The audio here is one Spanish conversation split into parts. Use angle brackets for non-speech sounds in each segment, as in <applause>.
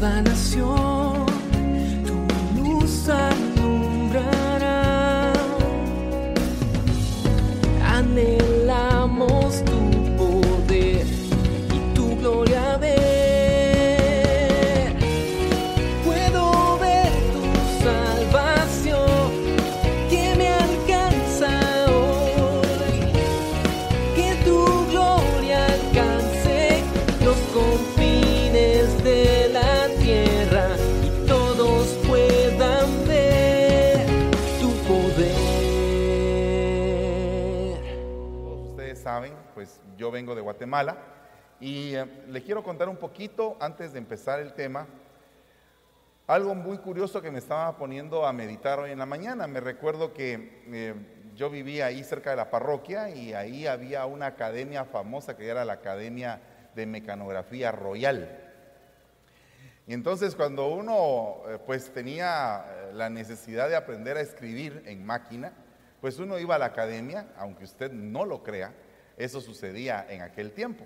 La nación, vengo de Guatemala y eh, les quiero contar un poquito antes de empezar el tema. Algo muy curioso que me estaba poniendo a meditar hoy en la mañana. Me recuerdo que eh, yo vivía ahí cerca de la parroquia y ahí había una academia famosa que era la Academia de Mecanografía Royal. Y entonces cuando uno eh, pues tenía eh, la necesidad de aprender a escribir en máquina, pues uno iba a la academia, aunque usted no lo crea, eso sucedía en aquel tiempo.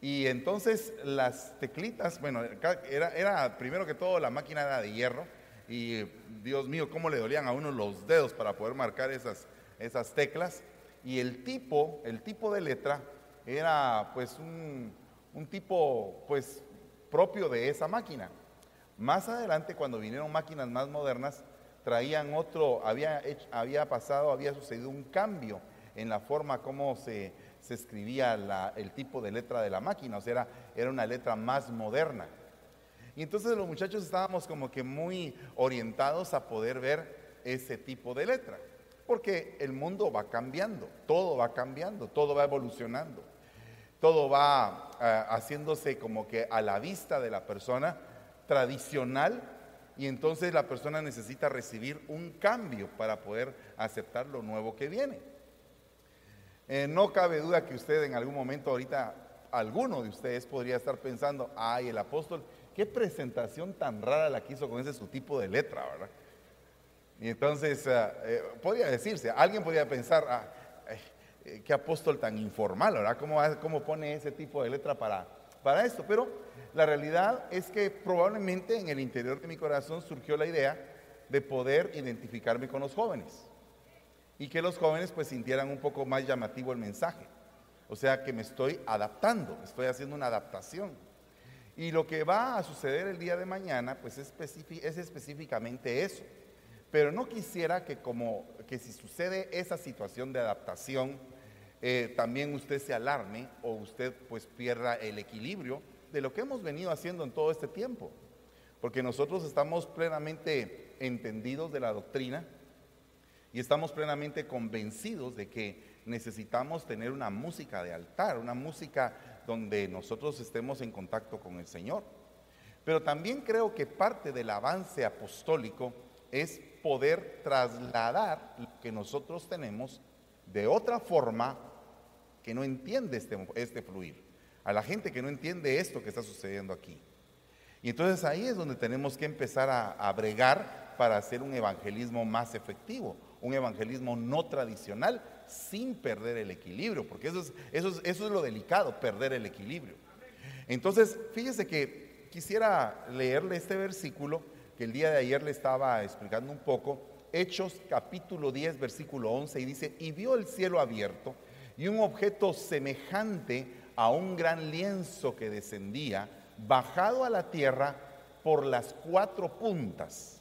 Y entonces las teclitas, bueno, era, primero que todo la máquina era de hierro y Dios mío, cómo le dolían a uno los dedos para poder marcar esas, esas teclas. Y el tipo, el tipo de letra era pues un, un tipo pues propio de esa máquina. Más adelante, cuando vinieron máquinas más modernas, traían otro, había, había pasado, había sucedido un cambio en la forma como se, se escribía la- el tipo de letra de la máquina, o sea, era, era una letra más moderna. Y entonces los muchachos estábamos como que muy orientados a poder ver ese tipo de letra, porque el mundo va cambiando, todo va cambiando, todo va evolucionando todo va ah, haciéndose como que a la vista de la persona tradicional y entonces la persona necesita recibir un cambio para poder aceptar lo nuevo que viene. Eh, no cabe duda que usted en algún momento ahorita, alguno de ustedes podría estar pensando, ay, el apóstol, qué presentación tan rara la quiso con ese su tipo de letra, ¿verdad? Y entonces, ah, eh, podría decirse, alguien podría pensar, ah, eh, qué apóstol tan informal, ¿verdad? ¿Cómo, cómo pone ese tipo de letra para, para esto? Pero la realidad es que probablemente en el interior de mi corazón surgió la idea de poder identificarme con los jóvenes y que los jóvenes pues sintieran un poco más llamativo el mensaje. O sea que me estoy adaptando, estoy haciendo una adaptación. Y lo que va a suceder el día de mañana pues es, específi- es específicamente eso. Pero no quisiera que como que si sucede esa situación de adaptación, eh, también usted se alarme o usted pues pierda el equilibrio de lo que hemos venido haciendo en todo este tiempo. Porque nosotros estamos plenamente entendidos de la doctrina y estamos plenamente convencidos de que necesitamos tener una música de altar, una música donde nosotros estemos en contacto con el Señor. Pero también creo que parte del avance apostólico es poder trasladar lo que nosotros tenemos de otra forma que no entiende este, este fluir, a la gente que no entiende esto que está sucediendo aquí. Y entonces ahí es donde tenemos que empezar a, a bregar para hacer un evangelismo más efectivo, un evangelismo no tradicional sin perder el equilibrio, porque eso es, eso es, eso es lo delicado, perder el equilibrio. Entonces, fíjese que quisiera leerle este versículo que el día de ayer le estaba explicando un poco, Hechos capítulo 10, versículo 11, y dice, y vio el cielo abierto y un objeto semejante a un gran lienzo que descendía, bajado a la tierra por las cuatro puntas.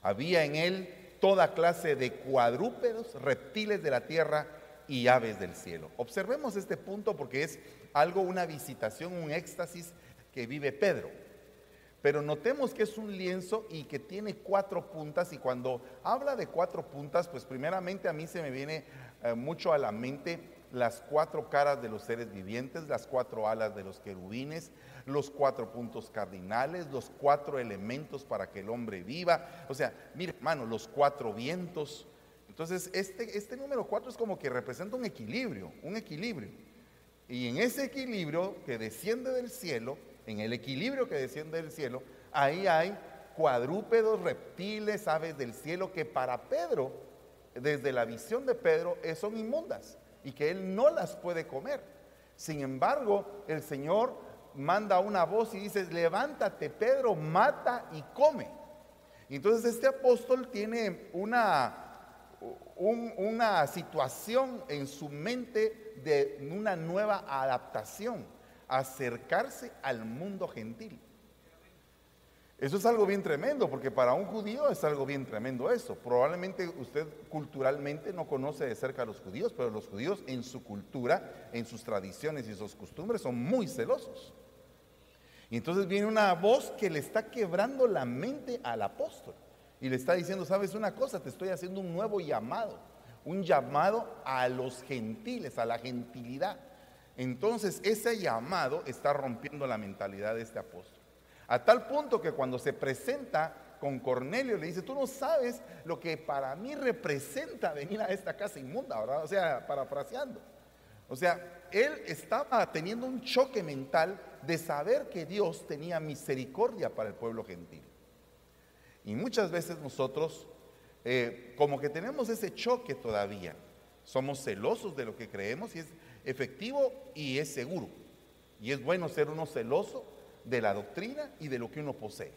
Había en él toda clase de cuadrúpedos, reptiles de la tierra y aves del cielo. Observemos este punto porque es algo, una visitación, un éxtasis que vive Pedro. Pero notemos que es un lienzo y que tiene cuatro puntas y cuando habla de cuatro puntas, pues primeramente a mí se me viene eh, mucho a la mente las cuatro caras de los seres vivientes, las cuatro alas de los querubines, los cuatro puntos cardinales, los cuatro elementos para que el hombre viva. O sea, mire, hermano, los cuatro vientos. Entonces, este, este número cuatro es como que representa un equilibrio, un equilibrio. Y en ese equilibrio que desciende del cielo, en el equilibrio que desciende del cielo, ahí hay cuadrúpedos, reptiles, aves del cielo que para Pedro, desde la visión de Pedro, eh, son inmundas y que él no las puede comer. Sin embargo, el Señor manda una voz y dice, levántate Pedro, mata y come. Entonces este apóstol tiene una, una situación en su mente de una nueva adaptación, acercarse al mundo gentil. Eso es algo bien tremendo, porque para un judío es algo bien tremendo eso. Probablemente usted culturalmente no conoce de cerca a los judíos, pero los judíos en su cultura, en sus tradiciones y sus costumbres son muy celosos. Y entonces viene una voz que le está quebrando la mente al apóstol y le está diciendo, sabes una cosa, te estoy haciendo un nuevo llamado, un llamado a los gentiles, a la gentilidad. Entonces ese llamado está rompiendo la mentalidad de este apóstol. A tal punto que cuando se presenta con Cornelio le dice, tú no sabes lo que para mí representa venir a esta casa inmunda, ¿verdad? O sea, parafraseando. O sea, él estaba teniendo un choque mental de saber que Dios tenía misericordia para el pueblo gentil. Y muchas veces nosotros, eh, como que tenemos ese choque todavía, somos celosos de lo que creemos y es efectivo y es seguro. Y es bueno ser uno celoso de la doctrina y de lo que uno posee.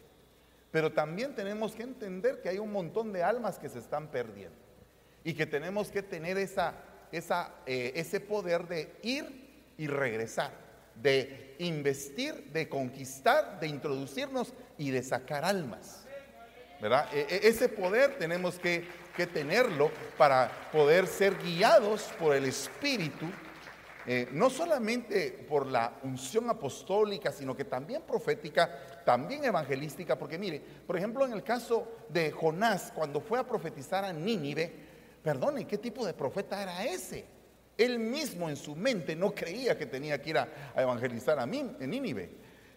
Pero también tenemos que entender que hay un montón de almas que se están perdiendo y que tenemos que tener esa, esa, eh, ese poder de ir y regresar, de investir, de conquistar, de introducirnos y de sacar almas. ¿Verdad? E, e, ese poder tenemos que, que tenerlo para poder ser guiados por el Espíritu eh, no solamente por la unción apostólica, sino que también profética, también evangelística, porque mire, por ejemplo, en el caso de Jonás, cuando fue a profetizar a Nínive, perdone, ¿qué tipo de profeta era ese? Él mismo en su mente no creía que tenía que ir a, evangelizar a mí, en Nínive.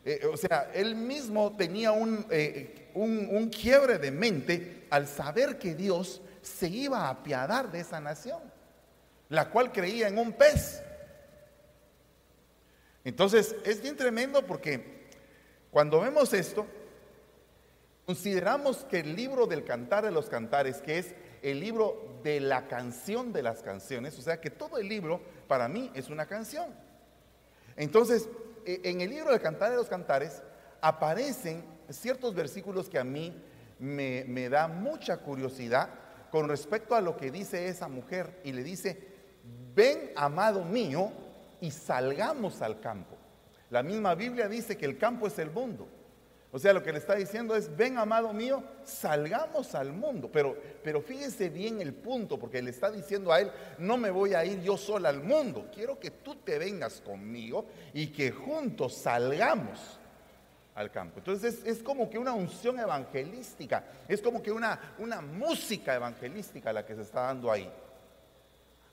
Eh, o sea, él mismo tenía un, eh, un, un quiebre de mente al saber que Dios se iba a apiadar de esa nación, la cual creía en un pez. Entonces, es bien tremendo porque cuando vemos esto, consideramos que el libro del cantar de los cantares, que es el libro de la canción de las canciones, o sea que todo el libro para mí es una canción. Entonces, e, en el libro del cantar de los cantares aparecen ciertos versículos que a mí me, me da mucha curiosidad con respecto a lo que dice esa mujer y le dice, ven amado mío, y salgamos al campo. La misma Biblia dice que el campo es el mundo. O sea, lo que le está diciendo es, ven amado mío, salgamos al mundo. Pero, pero fíjese bien el punto, porque le está diciendo a él, no me voy a ir yo sola al mundo, quiero que tú te vengas conmigo y que juntos salgamos al campo. Entonces es, es como que una unción evangelística, es como que una, una música evangelística la que se está dando ahí.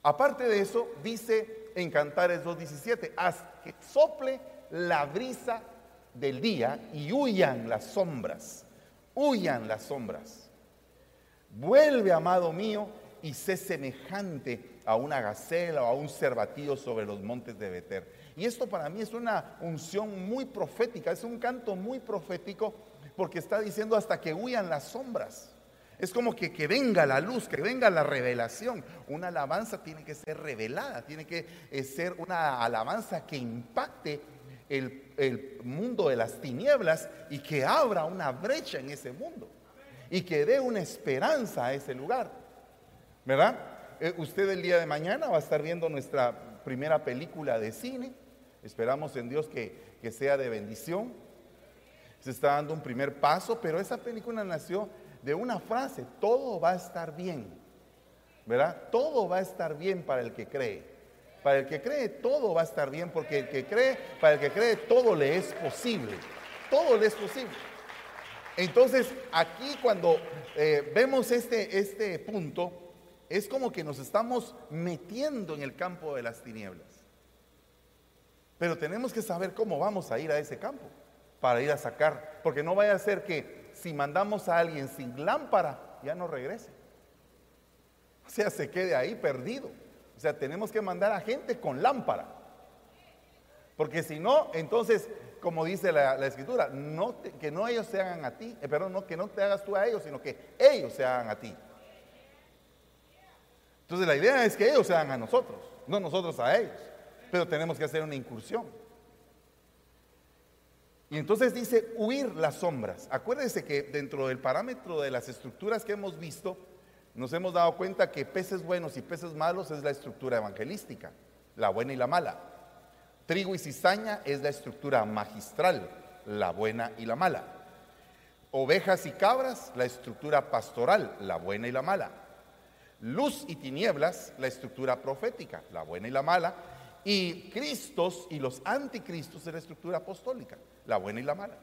Aparte de eso, dice en Cantares 2.17, haz que sople la brisa del día y huyan las sombras, huyan las sombras. Vuelve, amado mío, y sé semejante a una gacela o a un cervatillo sobre los montes de Beter. Y esto para mí es una unción muy profética, es un canto muy profético porque está diciendo hasta que huyan las sombras. Es como que, que venga la luz, que venga la revelación. Una alabanza tiene que ser revelada, tiene que eh, ser una alabanza que impacte el, el, mundo de las tinieblas y que abra una brecha en ese mundo y que dé una esperanza a ese lugar. ¿Verdad? Eh, usted el día de mañana va a estar viendo nuestra primera película de cine. Esperamos en Dios que, que sea de bendición. Se está dando un primer paso, pero esa película nació de una frase, todo va a estar bien. ¿Verdad? Todo va a estar bien para el que cree. Para el que cree, todo va a estar bien, porque el que cree, para el que cree, todo le es posible. Todo le es posible. Entonces, aquí cuando eh, vemos este, este punto, es como que nos estamos metiendo en el campo de las tinieblas. Pero tenemos que saber cómo vamos a ir a ese campo para ir a sacar, porque no vaya a ser que si mandamos a alguien sin lámpara, ya no regrese. O sea, se quede ahí perdido. O sea, tenemos que mandar a gente con lámpara. Porque si no, entonces, como dice la, escritura, no que no ellos se hagan a ti, eh, perdón, no, que no te hagas tú a ellos, sino que ellos se hagan a ti. Entonces la idea es que ellos se hagan a nosotros, no nosotros a ellos. Pero tenemos que hacer una incursión. Y entonces dice huir las sombras. Acuérdense que dentro del parámetro de las estructuras que hemos visto, nos hemos dado cuenta que peces buenos y peces malos es la estructura evangelística, la buena y la mala. Trigo y cizaña es la estructura magistral, la buena y la mala. Ovejas y cabras, la estructura pastoral, la buena y la mala. Luz y tinieblas, la estructura profética, la buena y la mala. Y Cristos y los anticristos es la estructura apostólica, la buena y la mala.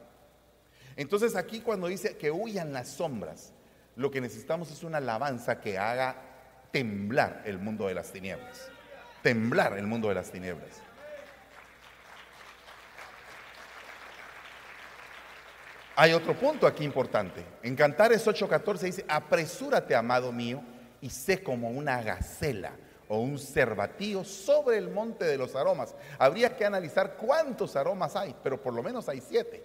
Entonces aquí cuando dice que huyan las sombras, lo que necesitamos es una alabanza que haga temblar el mundo de las tinieblas. Temblar el mundo de las tinieblas. Hay otro punto aquí importante. En Cantares 8:14 dice, apresúrate, amado mío, y sé como una gacela o un cervatío sobre el monte de los aromas. Habría que analizar cuántos aromas hay, pero por lo menos hay siete.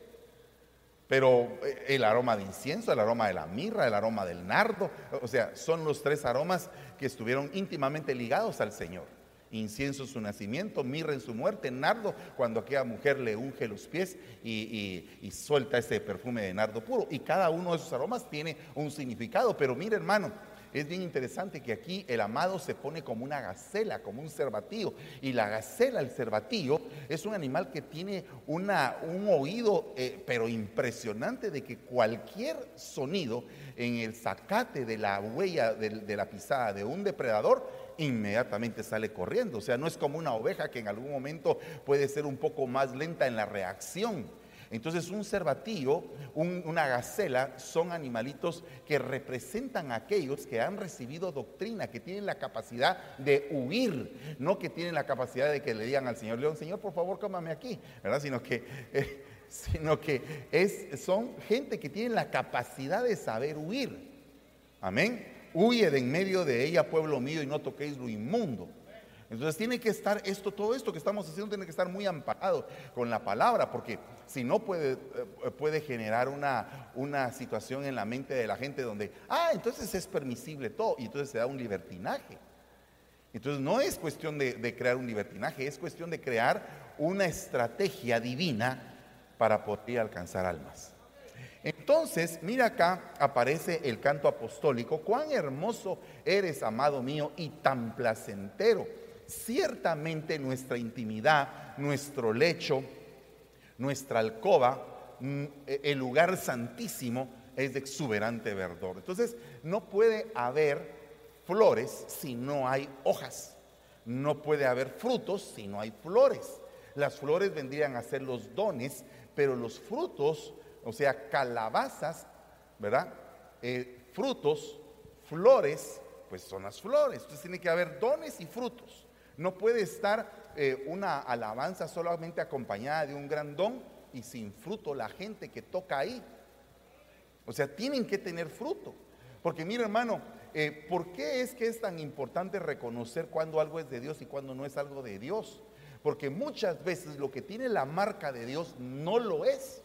Pero eh, el aroma de incienso, el aroma de la mirra, el aroma del nardo, o sea, son los tres aromas que estuvieron íntimamente ligados al Señor. Incienso su nacimiento, mirra en su muerte, nardo cuando aquella mujer le unge los pies y, y suelta ese perfume de nardo puro. Y cada uno de esos aromas tiene un significado. Pero mire hermano, es bien interesante que aquí el amado se pone como una gacela, como un cervatío. Y la gacela, el cervatío, es un animal que tiene un oído, eh, pero impresionante, de que cualquier sonido en el zacate de la huella de, de la pisada de un depredador, inmediatamente sale corriendo. O sea, no es como una oveja que en algún momento puede ser un poco más lenta en la reacción entonces un cervatillo, una gacela, son animalitos que representan a aquellos que han recibido doctrina, que tienen la capacidad de huir, no que tienen la capacidad de que le digan al Señor León, Señor, por favor, cómame aquí, ¿verdad? Sino que... <laughs> Eh, sino que es, son gente que tiene la capacidad de saber huir. Amén. Huye de en medio de ella, pueblo mío, y no toquéis lo inmundo. Entonces tiene que estar esto, todo esto que estamos haciendo tiene que estar muy amparado con la palabra, porque si no puede, eh, puede generar una, una situación en la mente de la gente donde, ah, entonces es permisible todo, y entonces se da un libertinaje. Entonces no es cuestión de, de crear un libertinaje, es cuestión de crear una estrategia divina para poder alcanzar almas. Entonces, mira acá aparece el canto apostólico, cuán hermoso eres, amado mío, y tan placentero ciertamente nuestra intimidad, nuestro lecho, nuestra alcoba, mm, e, el lugar santísimo es de exuberante verdor. Entonces, no puede haber flores si no hay hojas. No puede haber frutos si no hay flores. Las flores vendrían a ser los dones, pero los frutos, o sea, calabazas, ¿verdad? Eh, frutos, flores, pues son las flores. Entonces tiene que haber dones y frutos. No puede estar eh, una alabanza solamente acompañada de un gran don y sin fruto la gente que toca ahí. O sea, tienen que tener fruto. Porque mira hermano, eh, ¿por qué es que es tan importante reconocer cuando algo es de Dios y cuando no es algo de Dios? Porque muchas veces lo que tiene la marca de Dios no lo es.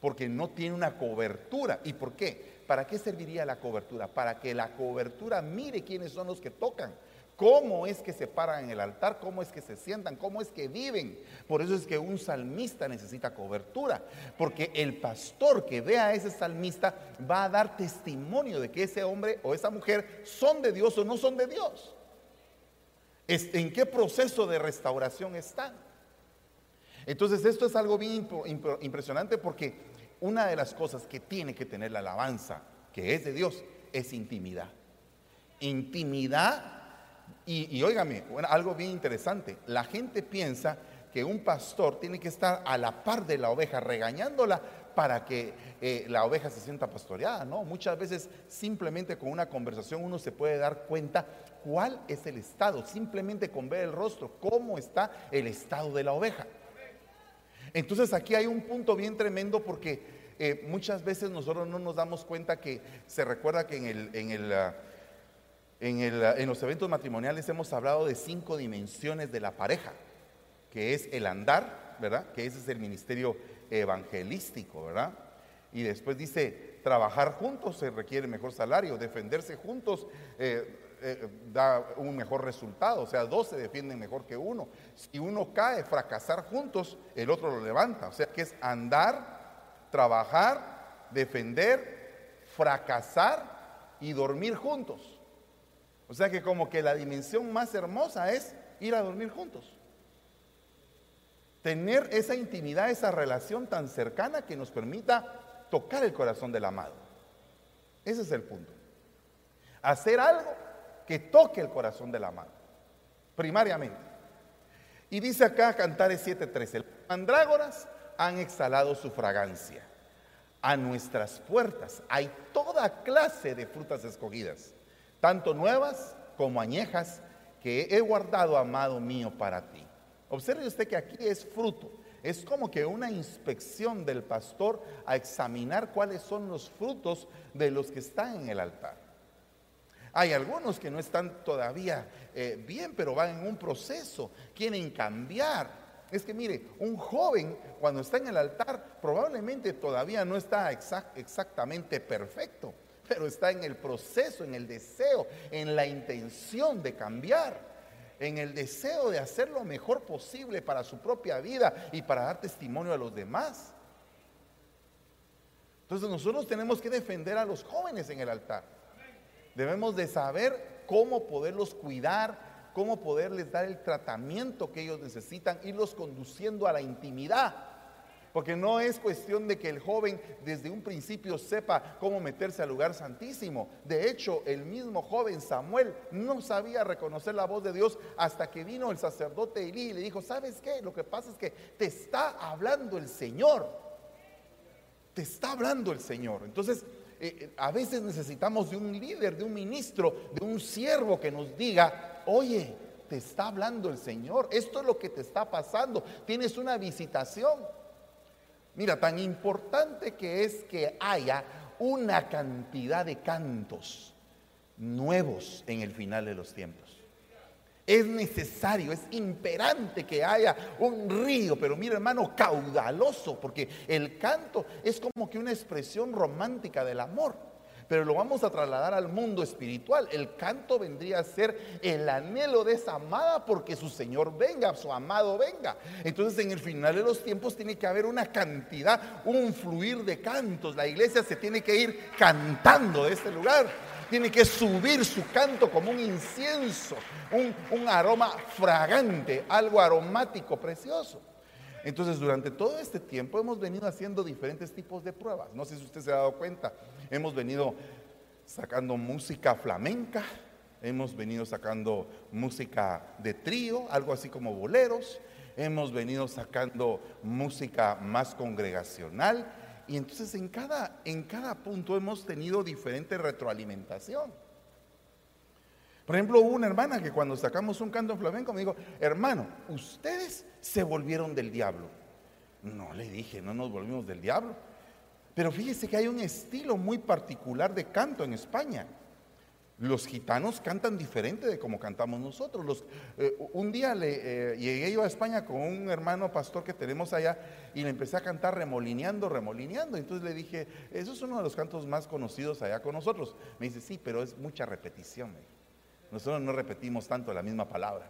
Porque no tiene una cobertura. ¿Y por qué? ¿Para qué serviría la cobertura? Para que la cobertura mire quiénes son los que tocan cómo es que se paran en el altar, cómo es que se sientan, cómo es que viven. Por eso es que un salmista necesita cobertura, porque el pastor que vea a ese salmista va a dar testimonio de que ese hombre o esa mujer son de Dios o no son de Dios. ¿En qué proceso de restauración están? Entonces esto es algo bien impresionante porque una de las cosas que tiene que tener la alabanza, que es de Dios, es intimidad. Intimidad y, óigame, algo bien interesante, la gente piensa que un pastor tiene que estar a la par de la oveja, regañándola para que eh, la oveja se sienta pastoreada, ¿no? Muchas veces simplemente con una conversación uno se puede dar cuenta cuál es el estado, simplemente con ver el rostro, cómo está el estado de la oveja. Entonces aquí hay un punto bien tremendo porque eh, muchas veces nosotros no nos damos cuenta que se recuerda que en el... En el ah, en, los eventos matrimoniales hemos hablado de cinco dimensiones de la pareja, que es el andar, ¿verdad? Que ese es el ministerio evangelístico, ¿verdad? Y después dice, trabajar juntos se requiere mejor salario, defenderse juntos, eh, eh, da un mejor resultado, o sea, dos se defienden mejor que uno. Si uno cae, fracasar juntos, el otro lo levanta. O sea, que es andar, trabajar, defender, fracasar y dormir juntos. O sea que como que la dimensión más hermosa es ir a dormir juntos. Tener esa intimidad, esa relación tan cercana que nos permita tocar el corazón del amado. Ese es el punto. Hacer algo que toque el corazón del amado, primariamente. Y dice acá Cantares 7:13, mandrágoras han exhalado su fragancia. A nuestras puertas hay toda clase de frutas escogidas, tanto nuevas como añejas, que he guardado, amado mío, para ti. Observe usted que aquí es fruto. Es como que una inspección del pastor a examinar cuáles son los frutos de los que están en el altar. Hay algunos que no están todavía eh, bien, pero van en un proceso, quieren cambiar. Es que mire, un joven cuando está en el altar probablemente todavía no está exactamente perfecto, pero está en el proceso, en el deseo, en la intención de cambiar, en el deseo de hacer lo mejor posible para su propia vida y para dar testimonio a los demás. Entonces nosotros tenemos que defender a los jóvenes en el altar. Debemos de saber cómo poderlos cuidar, cómo poderles dar el tratamiento que ellos necesitan, irlos conduciendo a la intimidad. Porque no es cuestión de que el joven desde un principio sepa cómo meterse al lugar santísimo. De hecho, el mismo joven Samuel no sabía reconocer la voz de Dios hasta que vino el sacerdote Elí y le dijo, ¿sabes qué? Lo que pasa es que te está hablando el Señor. Te está hablando el Señor. Entonces, eh, eh, a veces necesitamos de un líder, de un ministro, de un siervo que nos diga, oye, te está hablando el Señor, esto es lo que te está pasando, tienes una visitación. Mira, tan importante que es que haya una cantidad de cantos nuevos en el final de los tiempos. Es necesario, es imperante que haya un río, pero mira hermano, caudaloso, porque el canto es como que una expresión romántica del amor. Pero lo vamos a trasladar al mundo espiritual. El canto vendría a ser el anhelo de esa amada porque su Señor venga, su amado venga. Entonces en el final de los tiempos tiene que haber una cantidad, un fluir de cantos. La iglesia se tiene que ir cantando de este lugar tiene que subir su canto como un incienso, un, aroma fragante, algo aromático, precioso. Entonces, durante todo este tiempo hemos venido haciendo diferentes tipos de pruebas. No sé si usted se ha dado cuenta. Hemos venido sacando música flamenca, hemos venido sacando música de trío, algo así como boleros, hemos venido sacando música más congregacional y entonces en cada, en cada punto hemos tenido diferente retroalimentación. Por ejemplo, hubo una hermana que cuando sacamos un canto flamenco me dijo, hermano, ustedes se volvieron del diablo. No, le dije, no nos volvimos del diablo. Pero fíjese que hay un estilo muy particular de canto en España. Los gitanos cantan diferente de como cantamos nosotros. Eh, un día le, eh, llegué yo a España con un hermano pastor que tenemos allá y le empecé a cantar remolineando, remolineando. Entonces le dije, eso es uno de los cantos más conocidos allá con nosotros. Me dice, sí, pero es mucha repetición. Nosotros no repetimos tanto la misma palabra.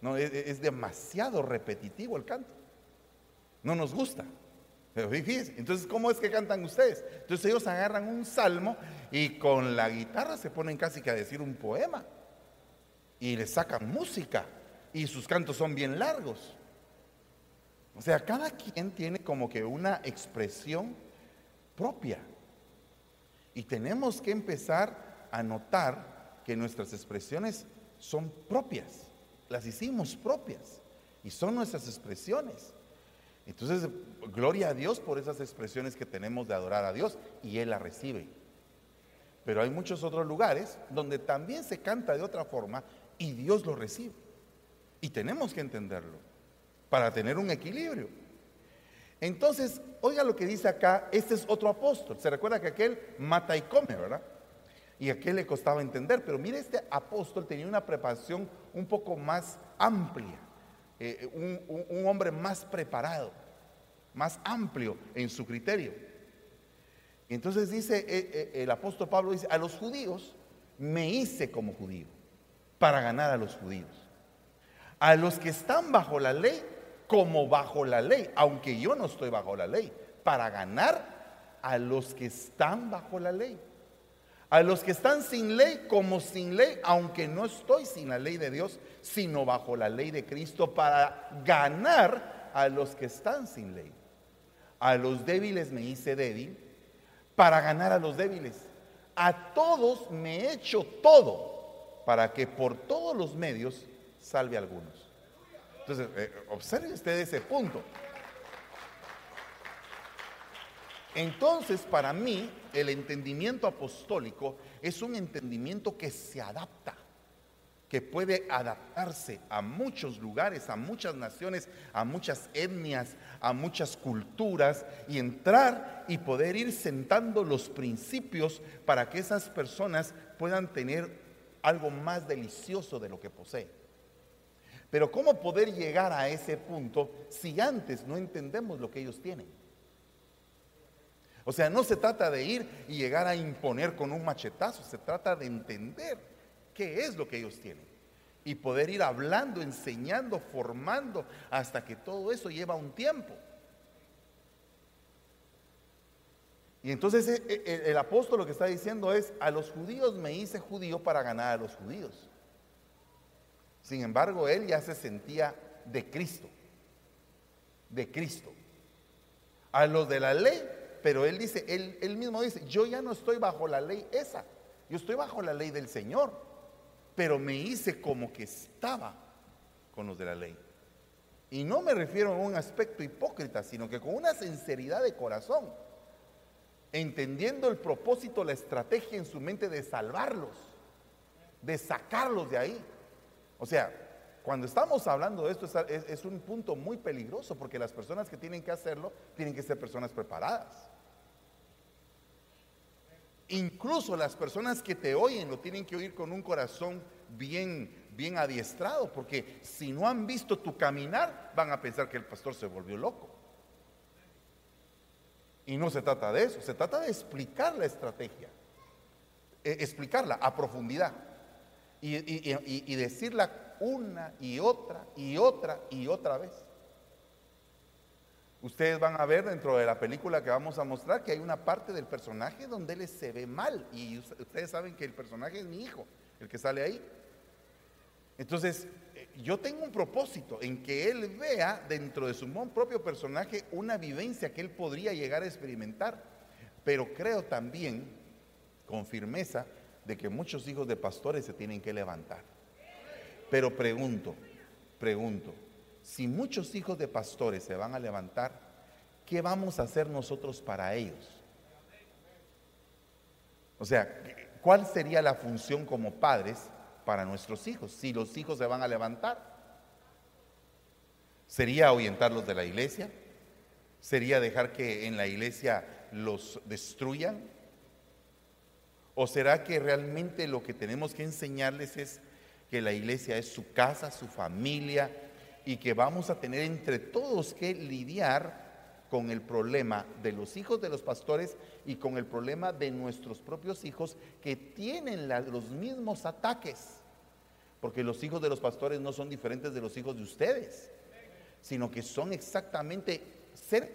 No, es demasiado repetitivo el canto. No nos gusta. Pero fíjense, entonces, ¿cómo es que cantan ustedes? Entonces ellos agarran un salmo y con la guitarra se ponen casi que a decir un poema. Y le sacan música. Y sus cantos son bien largos. O sea, cada quien tiene como que una expresión propia. Y tenemos que empezar a notar que nuestras expresiones son propias. Las hicimos propias. Y son nuestras expresiones. Entonces, gloria a Dios por esas expresiones que tenemos de adorar a Dios y Él la recibe. Pero hay muchos otros lugares donde también se canta de otra forma y Dios lo recibe. Y tenemos que entenderlo para tener un equilibrio. Entonces, oiga lo que dice acá, este es otro apóstol. Se recuerda que aquel mata y come, ¿verdad? Y a aquel le costaba entender, pero mire, este apóstol tenía una preparación un poco más amplia. Eh, un, hombre más preparado, más amplio en su criterio. entonces dice eh, eh, el apóstol Pablo, dice, a los judíos me hice como judío. para ganar a los judíos. A los que están bajo la ley como bajo la ley, aunque yo no estoy bajo la ley, para ganar a los que están bajo la ley. A los que están sin ley como sin ley, aunque no estoy sin la ley de Dios, sino bajo la ley de Cristo, para ganar a los que están sin ley. A los débiles me hice débil para ganar a los débiles. A todos me he hecho todo para que por todos los medios salve a algunos. Entonces, eh, observe usted ese punto. Entonces, para mí, el entendimiento apostólico es un entendimiento que se adapta, que puede adaptarse a muchos lugares, a muchas naciones, a muchas etnias, a muchas culturas y entrar y poder ir sentando los principios para que esas personas puedan tener algo más delicioso de lo que poseen. Pero ¿cómo poder llegar a ese punto si antes no entendemos lo que ellos tienen? O sea, no se trata de ir y llegar a imponer con un machetazo, se trata de entender qué es lo que ellos tienen y poder ir hablando, enseñando, formando, hasta que todo eso lleva un tiempo. Y entonces eh, eh, el apóstol lo que está diciendo es, a los judíos me hice judío para ganar a los judíos. Sin embargo, él ya se sentía de Cristo, de Cristo. A los de la ley pero él dice, él, mismo dice, yo ya no estoy bajo la ley esa, yo estoy bajo la ley del Señor, pero me hice como que estaba con los de la ley. Y no me refiero a un aspecto hipócrita, sino que con una sinceridad de corazón, entendiendo el propósito, la estrategia en su mente de salvarlos, de sacarlos de ahí. O sea, cuando estamos hablando de esto es, un punto muy peligroso porque las personas que tienen que hacerlo tienen que ser personas preparadas. Incluso las personas que te oyen lo tienen que oír con un corazón bien, bien adiestrado, porque si no han visto tu caminar, van a pensar que el pastor se volvió loco. Y no se trata de eso, se trata de explicar la estrategia, eh, explicarla a profundidad y, y decirla una y otra y otra y otra vez. Ustedes van a ver dentro de la película que vamos a mostrar que hay una parte del personaje donde él se ve mal. Y ustedes saben que el personaje es mi hijo, el que sale ahí. Entonces, eh, yo tengo un propósito en que él vea dentro de su propio personaje una vivencia que él podría llegar a experimentar. Pero creo también, con firmeza, de que muchos hijos de pastores se tienen que levantar. Pero pregunto, pregunto, si muchos hijos de pastores se van a levantar, ¿qué vamos a hacer nosotros para ellos? O sea, ¿cuál sería la función como padres para nuestros hijos si los hijos se van a levantar? ¿Sería ahuyentarlos de la iglesia? ¿Sería dejar que en la iglesia los destruyan? ¿O será que realmente lo que tenemos que enseñarles es que la iglesia es su casa, su familia, y que vamos a tener entre todos que lidiar con el problema de los hijos de los pastores y con el problema de nuestros propios hijos que tienen los mismos ataques. Porque los hijos de los pastores no son diferentes de los hijos de ustedes, sino que son exactamente seres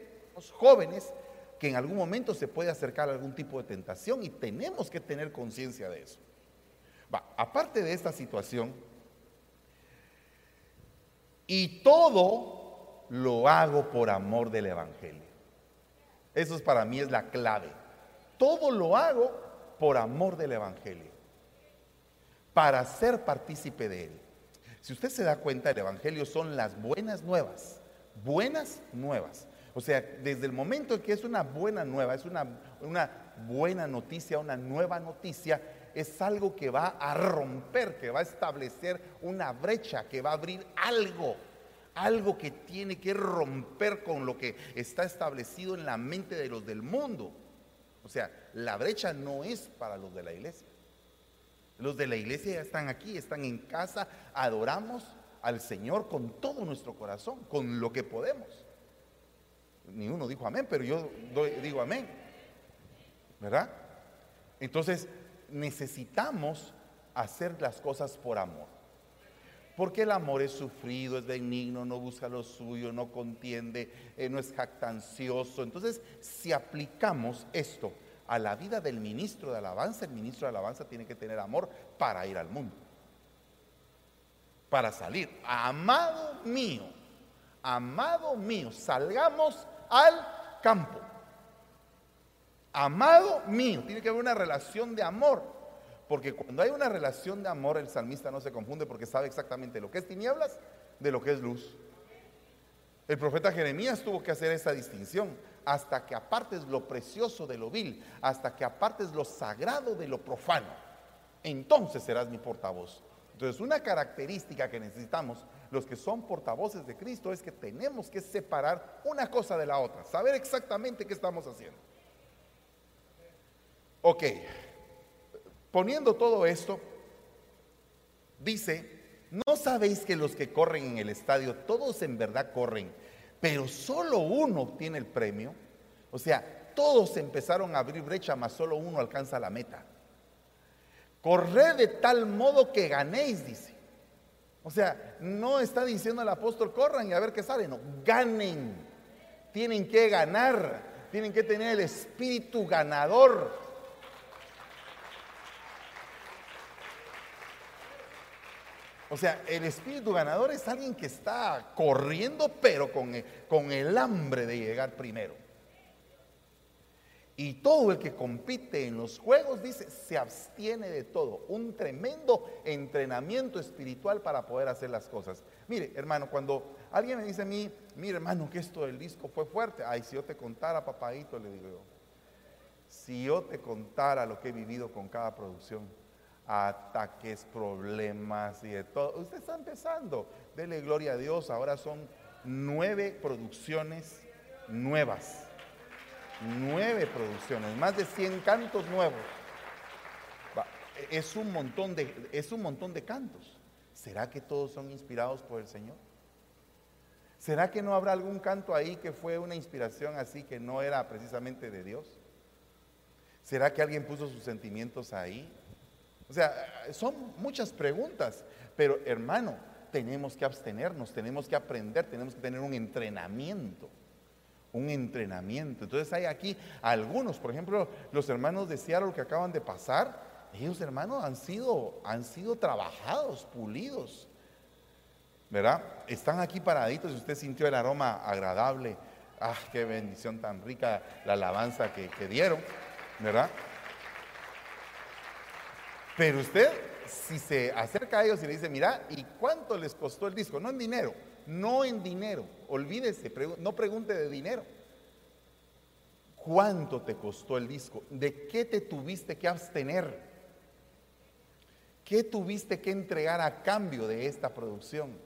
jóvenes que en algún momento se puede acercar a algún tipo de tentación y tenemos que tener conciencia de eso. Aparte de esta situación, y todo lo hago por amor del Evangelio. Eso es para mí es la clave. Todo lo hago por amor del Evangelio. Para ser partícipe de él. Si usted se da cuenta, el Evangelio son las buenas nuevas. Buenas nuevas. O sea, desde el momento en que es una buena nueva, es una, una buena noticia, una nueva noticia, es algo que va a romper, que va a establecer una brecha, que va a abrir algo, algo que tiene que romper con lo que está establecido en la mente de los del mundo. O sea, la brecha no es para los de la iglesia. Los de la iglesia ya están aquí, están en casa, adoramos al Señor con todo nuestro corazón, con lo que podemos. Ni uno dijo amén, pero yo digo amén. ¿Verdad? Entonces, necesitamos hacer las cosas por amor. Porque el amor es sufrido, es benigno, no busca lo suyo, no contiende, eh, no es jactancioso. Entonces, si aplicamos esto a la vida del ministro de alabanza, el ministro de alabanza tiene que tener amor para ir al mundo, para salir. Amado mío, amado mío, salgamos al campo. Amado mío, tiene que haber una relación de amor. Porque cuando hay una relación de amor, el salmista no se confunde porque sabe exactamente lo que es tinieblas de lo que es luz. El profeta Jeremías tuvo que hacer esa distinción. Hasta que apartes lo precioso de lo vil, hasta que apartes lo sagrado de lo profano, entonces serás mi portavoz. Entonces, una característica que necesitamos los que son portavoces de Cristo es que tenemos que separar una cosa de la otra, saber exactamente qué estamos haciendo. Ok, Poniendo todo esto, dice, ¿no sabéis que los que corren en el estadio, todos en verdad corren, pero solo uno obtiene el premio? O sea, todos empezaron a abrir brecha, mas solo uno alcanza la meta. Corred de tal modo que ganéis, dice. O sea, no está diciendo el apóstol, corran y a ver qué sale, no, ganen. Tienen que ganar, tienen que tener el espíritu ganador. O sea, el espíritu ganador es alguien que está corriendo, pero con el, con el hambre de llegar primero. Y todo el que compite en los juegos, dice, se abstiene de todo. Un tremendo entrenamiento espiritual para poder hacer las cosas. Mire, hermano, cuando alguien me dice a mí, mire, hermano, que esto del disco fue fuerte. Ay, si yo te contara, papadito, le digo yo. Si yo te contara lo que he vivido con cada producción ataques, problemas y de todo. Usted está empezando. Dele gloria a Dios. Ahora son nueve producciones nuevas. Nueve producciones, más de 100 cantos nuevos. Es un montón de, es un montón de cantos. ¿Será que todos son inspirados por el Señor? ¿Será que no habrá algún canto ahí que fue una inspiración así que no era precisamente de Dios? ¿Será que alguien puso sus sentimientos ahí? O sea, son muchas preguntas, pero hermano, tenemos que abstenernos, tenemos que aprender, tenemos que tener un entrenamiento, un entrenamiento. Entonces hay aquí algunos, por ejemplo, los hermanos de Seattle que acaban de pasar, ellos hermanos han sido, han sido trabajados, pulidos, ¿verdad? Están aquí paraditos y usted sintió el aroma agradable. Ah, qué bendición tan rica la alabanza que, que dieron, ¿verdad? Pero usted, si se acerca a ellos y le dice, mira, ¿y cuánto les costó el disco? No en dinero, no en dinero. Olvídese, no pregunte de dinero. ¿Cuánto te costó el disco? ¿De qué te tuviste que abstener? ¿Qué tuviste que entregar a cambio de esta producción?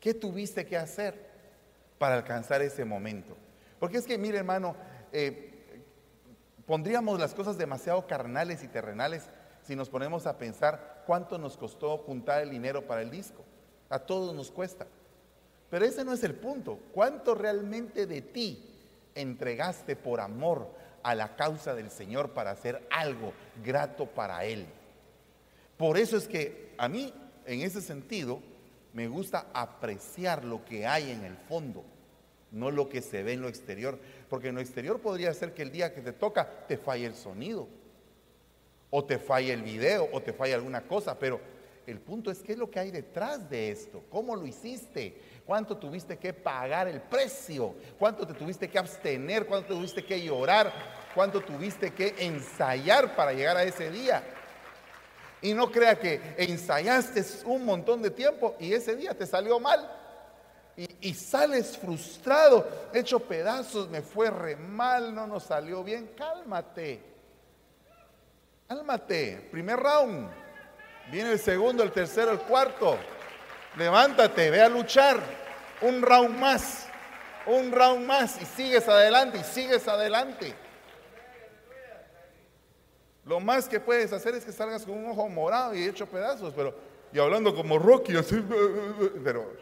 ¿Qué tuviste que hacer para alcanzar ese momento? Porque es que, mire hermano, eh, Pondríamos las cosas demasiado carnales y terrenales si nos ponemos a pensar cuánto nos costó juntar el dinero para el disco. A todos nos cuesta. Pero ese no es el punto. ¿Cuánto realmente de ti entregaste por amor a la causa del Señor para hacer algo grato para Él? Por eso es que a mí, en ese sentido, me gusta apreciar lo que hay en el fondo no lo que se ve en lo exterior. Porque en lo exterior podría ser que el día que te toca te falle el sonido, o te falle el video, o te falle alguna cosa, pero el punto es qué es lo que hay detrás de esto, cómo lo hiciste, cuánto tuviste que pagar el precio, cuánto te tuviste que abstener, cuánto tuviste que llorar, cuánto tuviste que ensayar para llegar a ese día. Y no crea que ensayaste un montón de tiempo y ese día te salió mal y, sales frustrado, hecho pedazos, me fue re mal, no nos salió bien, cálmate, cálmate, primer round, viene el segundo, el tercero, el cuarto, levántate, ve a luchar, un round más, un round más. Y sigues adelante y sigues adelante. Lo más que puedes hacer es que salgas con un ojo morado y hecho pedazos, pero y hablando como Rocky, así, <laughs> pero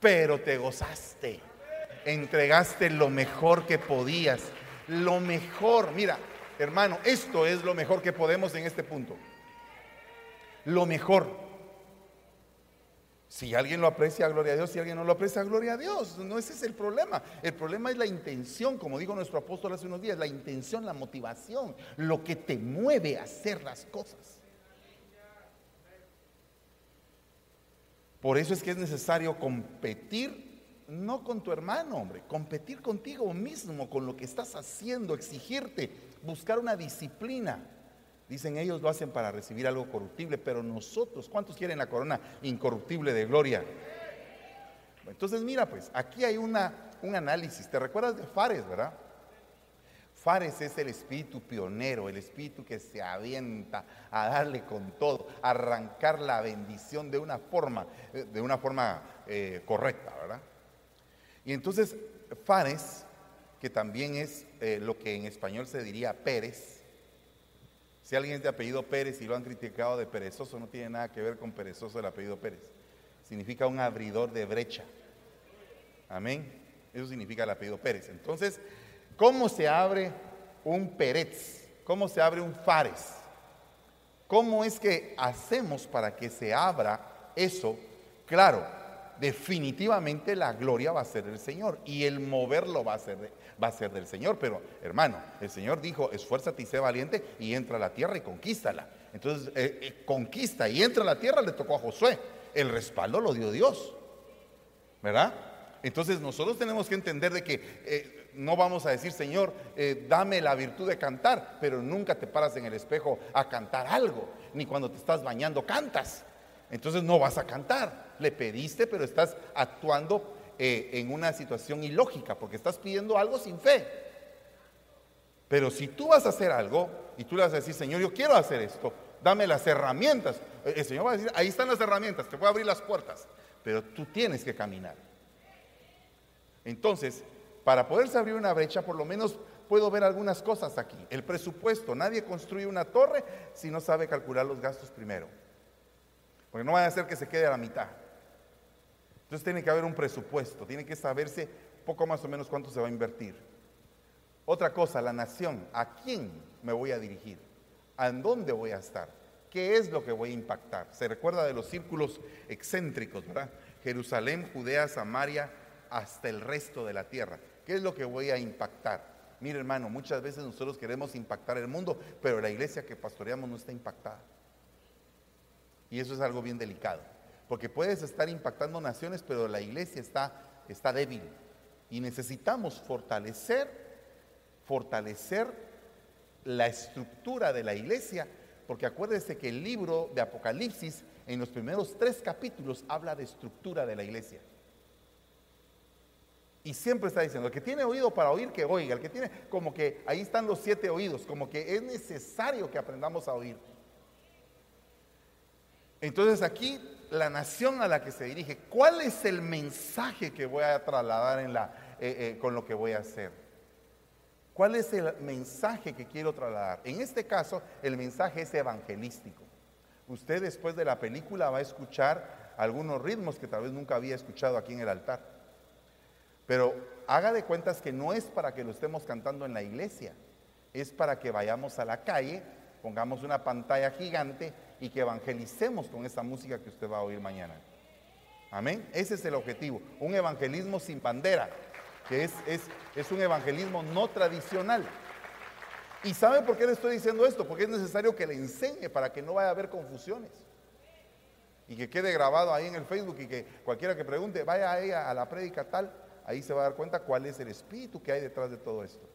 pero te gozaste. Entregaste lo mejor que podías. Lo mejor. Mira, hermano, esto es lo mejor que podemos en este punto. Lo mejor. Si alguien lo aprecia, gloria a Dios. Si alguien no lo aprecia, gloria a Dios. No ese es el problema. El problema es la intención, como dijo nuestro apóstol hace unos días, la intención, la motivación, lo que te mueve a hacer las cosas. Por eso es que es necesario competir, no con tu hermano, hombre, competir contigo mismo, con lo que estás haciendo, exigirte, buscar una disciplina. Dicen ellos lo hacen para recibir algo corruptible, pero nosotros, ¿cuántos quieren la corona incorruptible de gloria? Entonces mira, pues aquí hay una, un análisis. ¿Te recuerdas de Fares, verdad? Fares es el espíritu pionero, el espíritu que se avienta a darle con todo, a arrancar la bendición de una forma, eh, de una forma eh, correcta, ¿verdad? Y entonces Fares, que también es eh, lo que en español se diría Pérez, si alguien es de apellido Pérez y lo han criticado de perezoso, no tiene nada que ver con perezoso el apellido Pérez. Significa un abridor de brecha. Amén. Eso significa el apellido Pérez. Entonces, ¿cómo se abre un Pérez? ¿Cómo se abre un Fares? ¿Cómo es que hacemos para que se abra eso? Claro, definitivamente la gloria va a ser del Señor y el moverlo va a ser, del Señor. Pero hermano, el Señor dijo, esfuérzate y sé valiente y entra a la tierra y conquístala. Entonces, eh, eh, conquista y entra a la tierra le tocó a Josué. El respaldo lo dio Dios. ¿Verdad? Entonces nosotros tenemos que entender de que eh, no vamos a decir, Señor, dame la virtud de cantar, pero nunca te paras en el espejo a cantar algo, ni cuando te estás bañando cantas. Entonces no vas a cantar. Le pediste, pero estás actuando eh, en una situación ilógica, porque estás pidiendo algo sin fe. Pero si tú vas a hacer algo y tú le vas a decir, Señor, yo quiero hacer esto, dame las herramientas. Eh, el Señor va a decir, ahí están las herramientas, te voy a abrir las puertas, pero tú tienes que caminar. Entonces, para poderse abrir una brecha, por lo menos puedo ver algunas cosas aquí. El presupuesto, nadie construye una torre si no sabe calcular los gastos primero. Porque no va a ser que se quede a la mitad. Entonces tiene que haber un presupuesto, tiene que saberse poco más o menos cuánto se va a invertir. Otra cosa, la nación, ¿a quién me voy a dirigir? ¿A dónde voy a estar? ¿Qué es lo que voy a impactar? Se recuerda de los círculos excéntricos, ¿verdad? Jerusalén, Judea, Samaria, hasta el resto de la tierra. ¿Qué es lo que voy a impactar? Mire hermano, muchas veces nosotros queremos impactar el mundo, pero la iglesia que pastoreamos no está impactada. Y eso es algo bien delicado. Porque puedes estar impactando naciones, pero la iglesia está, está débil. Y necesitamos fortalecer, fortalecer la estructura de la iglesia. Porque acuérdese que el libro de Apocalipsis, en los primeros tres capítulos, habla de estructura de la iglesia. Y siempre está diciendo, el que tiene oído para oír, que oiga. El que tiene, como que ahí están los siete oídos, como que es necesario que aprendamos a oír. Entonces aquí la nación a la que se dirige, ¿cuál es el mensaje que voy a trasladar eh, eh, con lo que voy a hacer? ¿Cuál es el mensaje que quiero trasladar? En este caso, el mensaje es evangelístico. Usted después de la película va a escuchar algunos ritmos que tal vez nunca había escuchado aquí en el altar. Pero haga de cuentas que no es para que lo estemos cantando en la iglesia, es para que vayamos a la calle, pongamos una pantalla gigante y que evangelicemos con esa música que usted va a oír mañana. Amén. Ese es el objetivo. Un evangelismo sin bandera, que es, es, es un evangelismo no tradicional. ¿Y sabe por qué le estoy diciendo esto? Porque es necesario que le enseñe para que no vaya a haber confusiones. Y que quede grabado ahí en el Facebook y que cualquiera que pregunte, vaya ahí a la prédica tal, ahí se va a dar cuenta cuál es el espíritu que hay detrás de todo esto.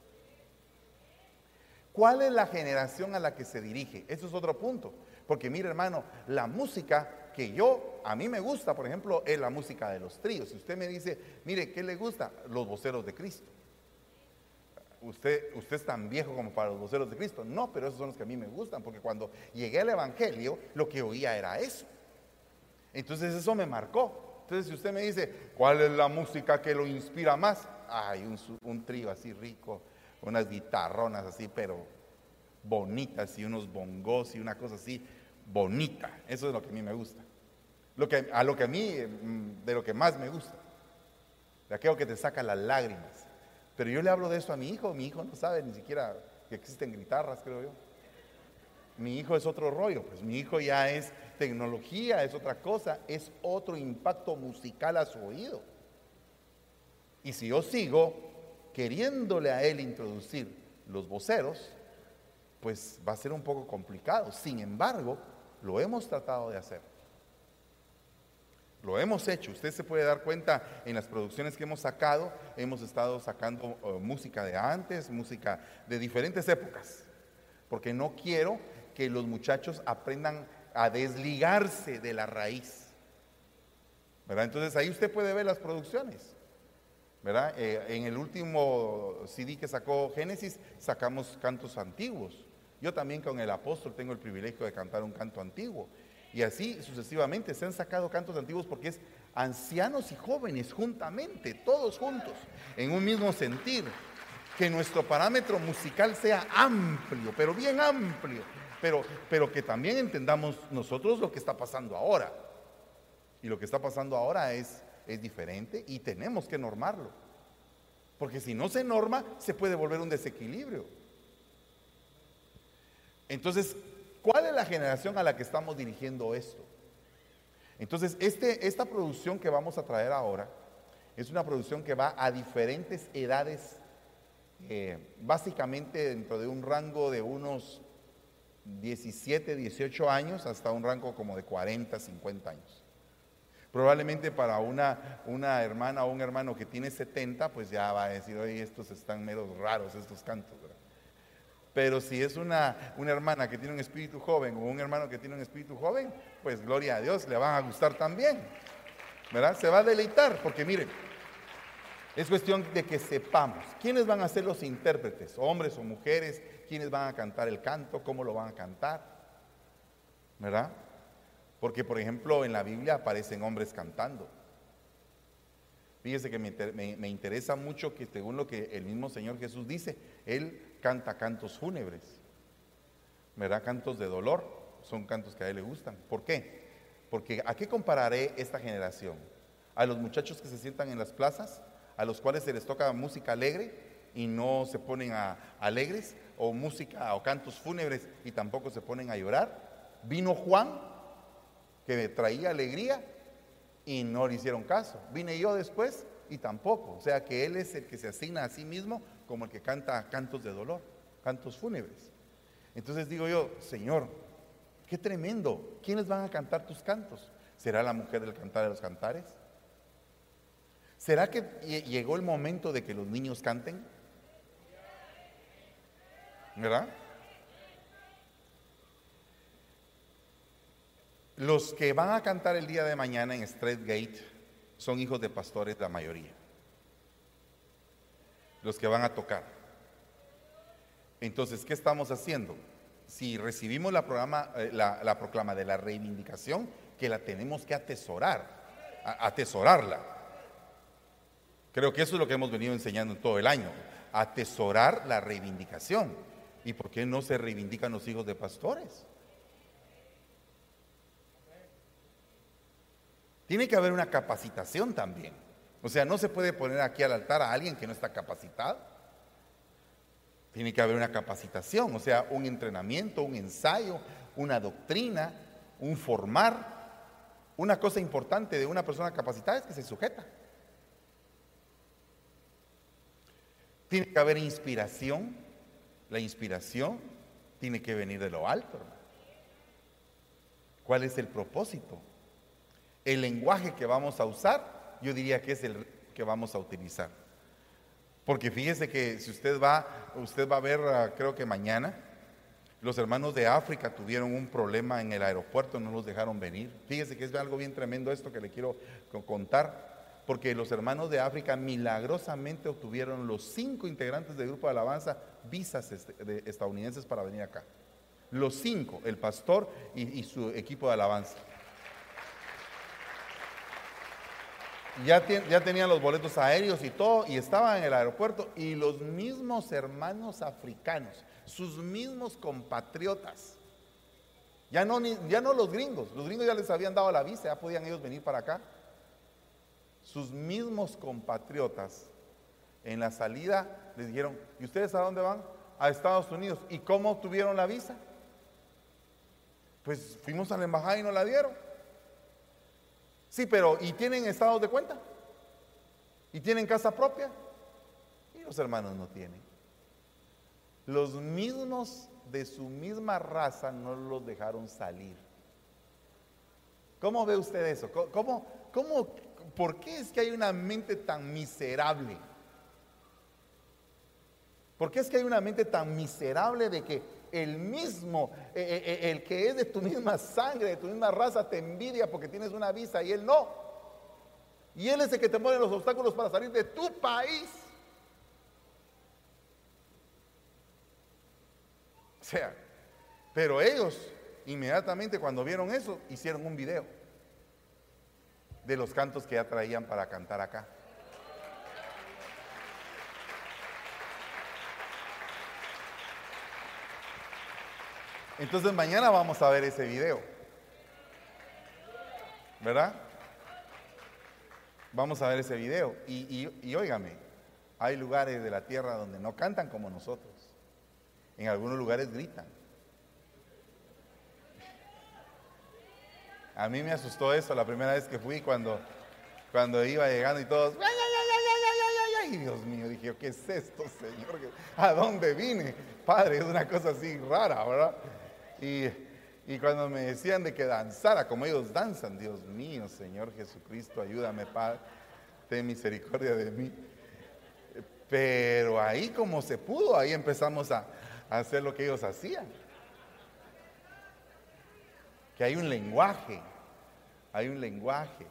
¿Cuál es la generación a la que se dirige? Eso es otro punto. Porque mire hermano, la música que yo, a mí me gusta, por ejemplo, es la música de los tríos. Si usted me dice, mire, ¿qué le gusta? Los voceros de Cristo. Usted, usted es tan viejo como para los voceros de Cristo. No, pero esos son los que a mí me gustan, porque cuando llegué al Evangelio, lo que oía era eso. Entonces eso me marcó. Entonces si usted me dice, ¿cuál es la música que lo inspira más? Hay un, un trío así rico, unas guitarronas así, pero bonitas y unos bongos y una cosa así bonita. Eso es lo que a mí me gusta. Lo que, a lo que a mí, mm, de lo que más me gusta. De aquello que te saca las lágrimas. Pero yo le hablo de eso a mi hijo, mi hijo no sabe ni siquiera que existen guitarras, creo yo. Mi hijo es otro rollo, pues mi hijo ya es tecnología, es otra cosa, es otro impacto musical a su oído. Y si yo sigo queriéndole a él introducir los voceros, pues va a ser un poco complicado. Sin embargo, lo hemos tratado de hacer. Lo hemos hecho. Usted se puede dar cuenta en las producciones que hemos sacado. Hemos estado sacando eh, música de antes, música de diferentes épocas. Porque no quiero que los muchachos aprendan a desligarse de la raíz. ¿Verdad? Entonces ahí usted puede ver las producciones. ¿verdad? Eh, en el último CD que sacó Génesis sacamos cantos antiguos. Yo también con el apóstol tengo el privilegio de cantar un canto antiguo. Y así sucesivamente se han sacado cantos antiguos porque es ancianos y jóvenes juntamente, todos juntos, en un mismo sentir. Que nuestro parámetro musical sea amplio, pero bien amplio, pero, pero que también entendamos nosotros lo que está pasando ahora. Y lo que está pasando ahora es es diferente y tenemos que normarlo. Porque si no se norma, se puede volver un desequilibrio. Entonces, ¿cuál es la generación a la que estamos dirigiendo esto? Entonces, este, esta producción que vamos a traer ahora es una producción que va a diferentes edades, eh, básicamente dentro de un rango de unos 17, 18 años hasta un rango como de 40, 50 años. Probablemente para una, una hermana o un hermano que tiene 70, pues ya va a decir, oye, estos están meros raros, estos cantos. Pero si es una, una hermana que tiene un espíritu joven o un hermano que tiene un espíritu joven, pues gloria a Dios, le van a gustar también. ¿Verdad? Se va a deleitar, porque miren, es cuestión de que sepamos quiénes van a ser los intérpretes, hombres o mujeres, quiénes van a cantar el canto, cómo lo van a cantar. ¿Verdad? Porque, por ejemplo, en la Biblia aparecen hombres cantando. Fíjese que me, interesa mucho que según lo que el mismo Señor Jesús dice, Él canta cantos fúnebres, ¿verdad? Cantos de dolor, son cantos que a Él le gustan. ¿Por qué? Porque ¿a qué compararé esta generación? ¿A los muchachos que se sientan en las plazas, a los cuales se les toca música alegre y no se ponen a, alegres? ¿O música o cantos fúnebres y tampoco se ponen a llorar? Vino Juan que traía alegría y no le hicieron caso. Vine yo después y tampoco. O sea que Él es el que se asigna a sí mismo como el que canta cantos de dolor, cantos fúnebres. Entonces digo yo, Señor, qué tremendo. ¿Quiénes van a cantar tus cantos? ¿Será la mujer del cantar de los cantares? ¿Será que llegó el momento de que los niños canten? ¿Verdad? Los que van a cantar el día de mañana en Straight Gate son hijos de pastores, la mayoría. Los que van a tocar. Entonces, ¿qué estamos haciendo? Si recibimos la, programa, eh, la, proclama de la reivindicación, que la tenemos que atesorar, atesorarla. Creo que eso es lo que hemos venido enseñando todo el año, atesorar la reivindicación. ¿Y por qué no se reivindican los hijos de pastores? Tiene que haber una capacitación también. O sea, no se puede poner aquí al altar a alguien que no está capacitado. Tiene que haber una capacitación, o sea, un entrenamiento, un ensayo, una doctrina, un formar. Una cosa importante de una persona capacitada es que se sujeta. Tiene que haber inspiración. La inspiración tiene que venir de lo alto. ¿Cuál es el propósito? el lenguaje que vamos a usar, yo diría que es el que vamos a utilizar. Porque fíjese que si usted va, usted va a ver, ah, creo que mañana, los hermanos de África tuvieron un problema en el aeropuerto, no los dejaron venir. Fíjese que es algo bien tremendo esto que le quiero contar, porque los hermanos de África milagrosamente obtuvieron los cinco integrantes del grupo de alabanza visas estadounidenses para venir acá. Los cinco, el pastor y su equipo de alabanza. ya, tenían los boletos aéreos y todo, y estaban en el aeropuerto, y los mismos hermanos africanos, sus mismos compatriotas, ya no, ya no los gringos, los gringos ya les habían dado la visa, ya podían ellos venir para acá. Sus mismos compatriotas en la salida les dijeron, ¿y ustedes a dónde van? a Estados Unidos. ¿Y cómo obtuvieron la visa? Pues fuimos a la embajada y nos la dieron. Sí, pero ¿y tienen estados de cuenta? ¿Y tienen casa propia? Y los hermanos no tienen. Los mismos de su misma raza no los dejaron salir. ¿Cómo ve usted eso? ¿Cómo, cómo, ¿Por qué es que hay una mente tan miserable? ¿Por qué es que hay una mente tan miserable de que el mismo, eh, eh, eh, el que es de tu misma sangre, de tu misma raza, te envidia porque tienes una visa y él no? Y él es el que te mueve los obstáculos para salir de tu país. O sea, pero ellos inmediatamente cuando vieron eso hicieron un video de los cantos que ya traían para cantar acá. Entonces mañana vamos a ver ese video. ¿Verdad? Vamos a ver ese video. Y, y, óigame, hay lugares de la tierra donde no cantan como nosotros. En algunos lugares gritan. A mí me asustó eso la primera vez que fui cuando, cuando iba llegando y todos, ¡ay, ay, ay, Dios mío, dije, ¿qué es esto, Señor? ¿A dónde vine? Padre, es una cosa así rara, ¿verdad? Y, cuando me decían de que danzara como ellos danzan, Dios mío, Señor Jesucristo, ayúdame, Padre, ten misericordia de mí. Pero ahí como se pudo, ahí empezamos a hacer lo que ellos hacían. Que hay un lenguaje, hay un lenguaje.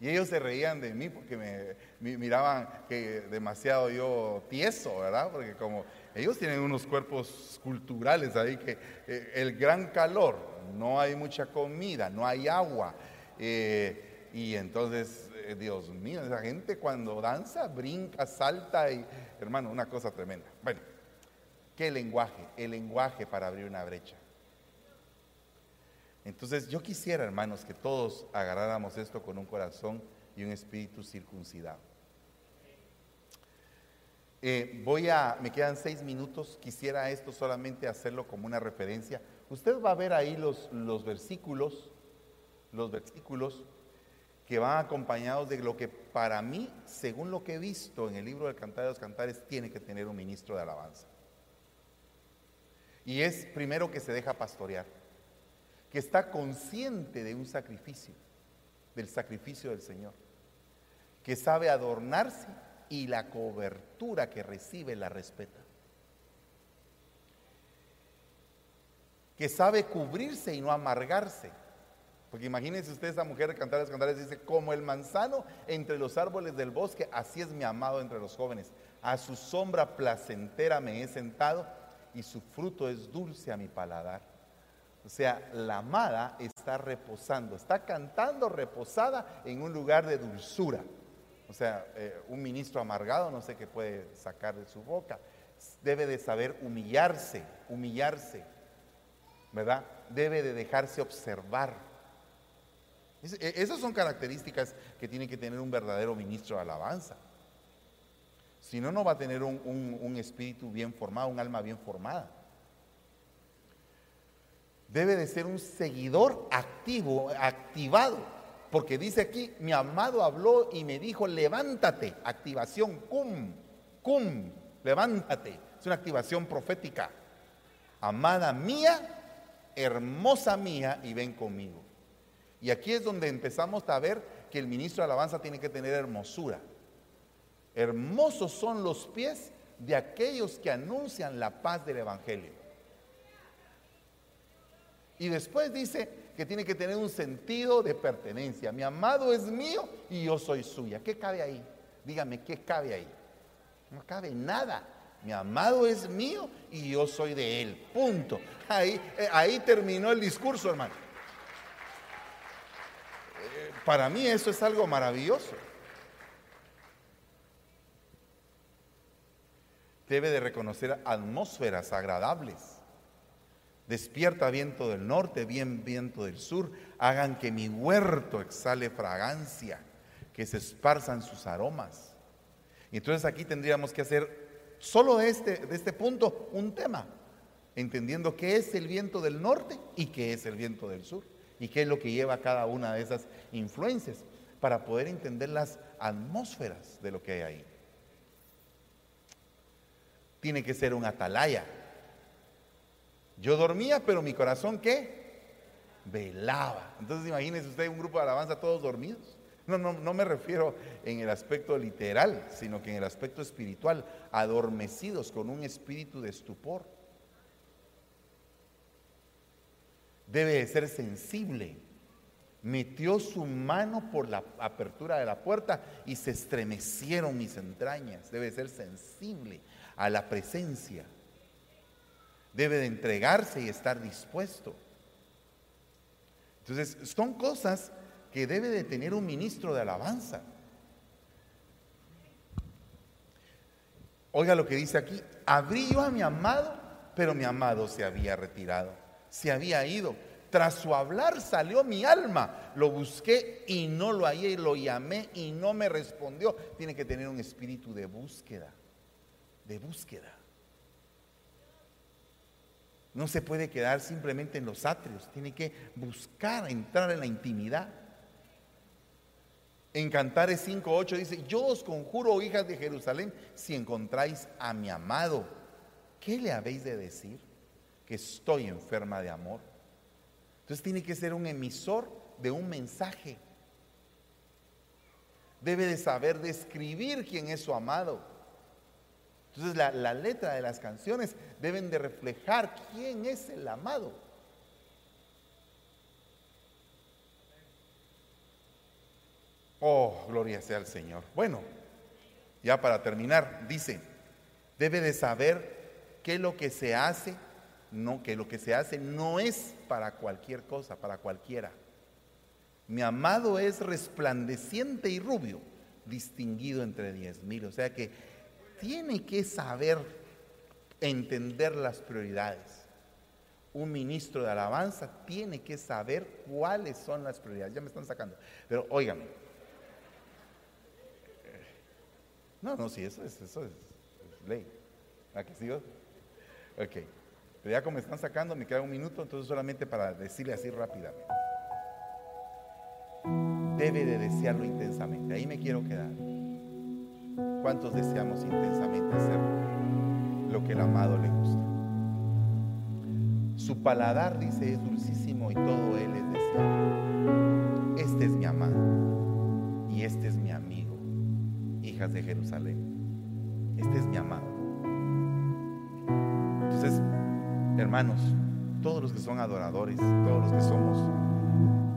Y ellos se reían de mí porque me, miraban que demasiado yo tieso, ¿verdad? Porque como ellos tienen unos cuerpos culturales ahí que eh, el gran calor, no hay mucha comida, no hay agua. Eh, y entonces, eh, Dios mío, esa gente cuando danza, brinca, salta y, hermano, una cosa tremenda. Bueno, ¿qué lenguaje? El lenguaje para abrir una brecha. Entonces yo quisiera, hermanos, que todos agarráramos esto con un corazón y un espíritu circuncidado. Eh, voy a, me quedan seis minutos, quisiera esto solamente hacerlo como una referencia. Usted va a ver ahí los, los versículos, los versículos que van acompañados de lo que para mí, según lo que he visto en el libro del Cantar de los Cantares, tiene que tener un ministro de alabanza. Y es primero que se deja pastorear que está consciente de un sacrificio, del sacrificio del Señor, que sabe adornarse y la cobertura que recibe la respeta, que sabe cubrirse y no amargarse. Porque imagínense usted esa mujer de Cantares Cantares dice, como el manzano entre los árboles del bosque, así es mi amado entre los jóvenes. A su sombra placentera me he sentado y su fruto es dulce a mi paladar. O sea, la amada está reposando, está cantando reposada en un lugar de dulzura. O sea, eh, un ministro amargado no sé qué puede sacar de su boca. Debe de saber humillarse, humillarse, ¿verdad? Debe de dejarse observar. E, esas son características que tiene que tener un verdadero ministro de alabanza. Si no, no va a tener un espíritu bien formado, un alma bien formada debe de ser un seguidor activo, activado. Porque dice aquí, mi amado habló y me dijo, levántate, activación, cum, cum, levántate. Es una activación profética. Amada mía, hermosa mía, y ven conmigo. Y aquí es donde empezamos a ver que el ministro de alabanza tiene que tener hermosura. Hermosos son los pies de aquellos que anuncian la paz del Evangelio. Y después dice que tiene que tener un sentido de pertenencia. Mi amado es mío y yo soy suya. ¿Qué cabe ahí? Dígame, ¿qué cabe ahí? No cabe nada. Mi amado es mío y yo soy de él. Punto. Ahí, eh, terminó el discurso, hermano. Eh, para mí eso es algo maravilloso. Debe de reconocer atmósferas agradables Despierta viento del norte, bien viento del sur, hagan que mi huerto exhale fragancia, que se esparzan sus aromas. Entonces aquí tendríamos que hacer solo de este, de este punto, un tema, entendiendo qué es el viento del norte y qué es el viento del sur, y qué es lo que lleva cada una de esas influencias, para poder entender las atmósferas de lo que hay ahí. Tiene que ser un atalaya. Yo dormía, pero mi corazón, ¿qué? Velaba. Entonces imagínense usted un grupo de alabanza todos dormidos. No, no, no me refiero en el aspecto literal, sino que en el aspecto espiritual, adormecidos con un espíritu de estupor. Debe de ser sensible. Metió su mano por la apertura de la puerta y se estremecieron mis entrañas. Debe de ser sensible a la presencia. Debe de entregarse y estar dispuesto. Entonces, son cosas que debe de tener un ministro de alabanza. Oiga lo que dice aquí, abrí yo a mi amado, pero mi amado se había retirado, se había ido. Tras su hablar salió mi alma, lo busqué y no lo hallé, lo llamé y no me respondió. Tiene que tener un espíritu de búsqueda, de búsqueda. No se puede quedar simplemente en los atrios, tiene que buscar entrar en la intimidad. En Cantares 5.8 dice, yo os conjuro, hijas de Jerusalén, si encontráis a mi amado, ¿qué le habéis de decir? Que estoy enferma de amor. Entonces tiene que ser un emisor de un mensaje. Debe de saber describir quién es su amado. Entonces la, letra de las canciones deben de reflejar quién es el amado. Oh, gloria sea al Señor. Bueno, ya para terminar, dice, debe de saber que lo que se hace, no, que lo que se hace no es para cualquier cosa, para cualquiera. Mi amado es resplandeciente y rubio, distinguido entre diez mil. O sea que tiene que saber entender las prioridades. Un ministro de alabanza tiene que saber cuáles son las prioridades. Ya me están sacando. Pero óigame, No, no, sí, eso es, eso es, ley. ¿A que sigo? Ok. Pero ya como me están sacando, me queda un minuto, entonces solamente para decirle así rápidamente. Debe de desearlo intensamente. Ahí me quiero quedar. ¿Cuántos deseamos intensamente hacer lo que el amado le gusta? Su paladar, dice, es dulcísimo y todo él es deseado. Este es mi amado y este es mi amigo hijas de Jerusalén. Este es mi amado. Entonces, hermanos, todos los que son adoradores, todos los que somos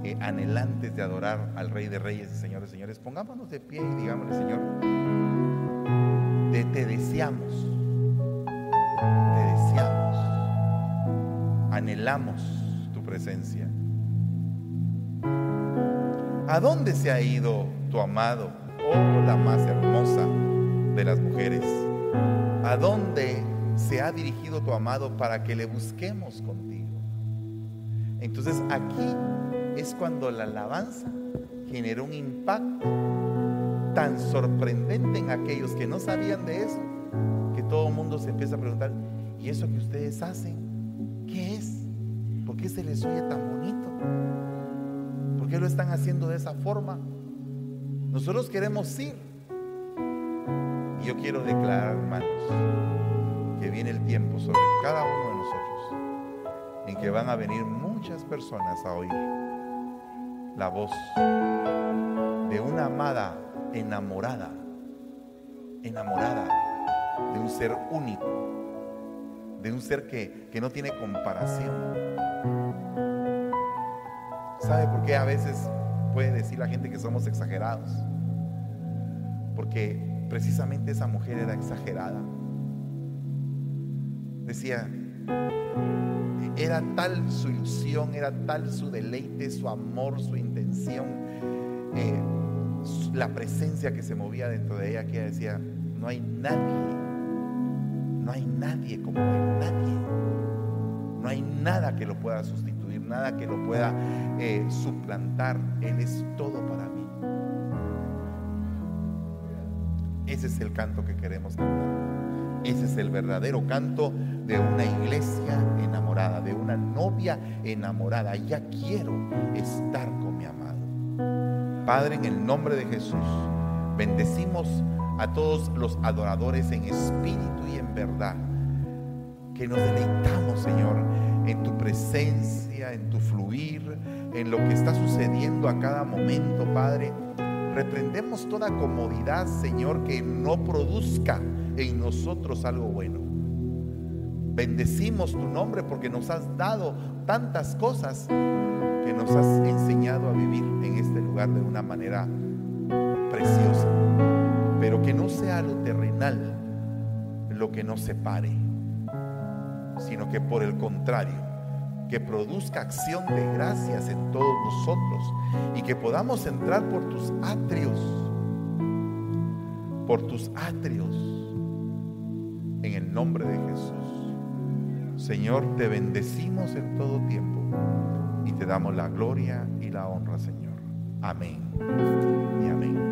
eh, anhelantes de adorar al Rey de Reyes y Señores, Señores, pongámonos de pie y digámosle, Señor, te, deseamos, te deseamos, anhelamos tu presencia. ¿A dónde se ha ido tu amado? oh la más hermosa de las mujeres, ¿a dónde se ha dirigido tu amado para que le busquemos contigo? Entonces aquí es cuando la alabanza generó un impacto tan sorprendente en aquellos que no sabían de eso, que todo el mundo se empieza a preguntar, ¿y eso que ustedes hacen? ¿Qué es? ¿Por qué se les oye tan bonito? ¿Por qué lo están haciendo de esa forma? Nosotros queremos ir. Y yo quiero declarar, hermanos, que viene el tiempo sobre cada uno de nosotros en que van a venir muchas personas a oír la voz de una amada enamorada, enamorada de un ser único, de un ser que, que no tiene comparación. ¿Sabe por qué a veces puede decir la gente que somos exagerados. Porque precisamente esa mujer era exagerada. Decía, era tal su ilusión, era tal su deleite, su amor, su intención, eh, la presencia que se movía dentro de ella, que ella decía, no hay nadie, no hay nadie como él, nadie. No hay nada que lo pueda sustituir nada que lo pueda eh, suplantar. Él es todo para mí. Ese es el canto que queremos cantar. Ese es el verdadero canto de una iglesia enamorada, de una novia enamorada. Ya quiero estar con. Padre, en el nombre de Jesús, bendecimos a todos los adoradores en espíritu y en verdad. Que nos deleitamos, Señor, en tu presencia, en tu fluir, en lo que está sucediendo a cada momento, Padre. Reprendemos toda comodidad, Señor, que no produzca en nosotros algo bueno. Bendecimos tu nombre porque nos has dado tantas cosas que nos has enseñado a vivir en este lugar de una manera preciosa. Pero que no sea lo terrenal lo que nos separe, sino que por el contrario, que produzca acción de gracias en todos nosotros y que podamos entrar por tus atrios, por tus atrios, en el nombre de Jesús. Señor, te bendecimos en todo tiempo y te damos la gloria y la honra, Señor. Amén y amén.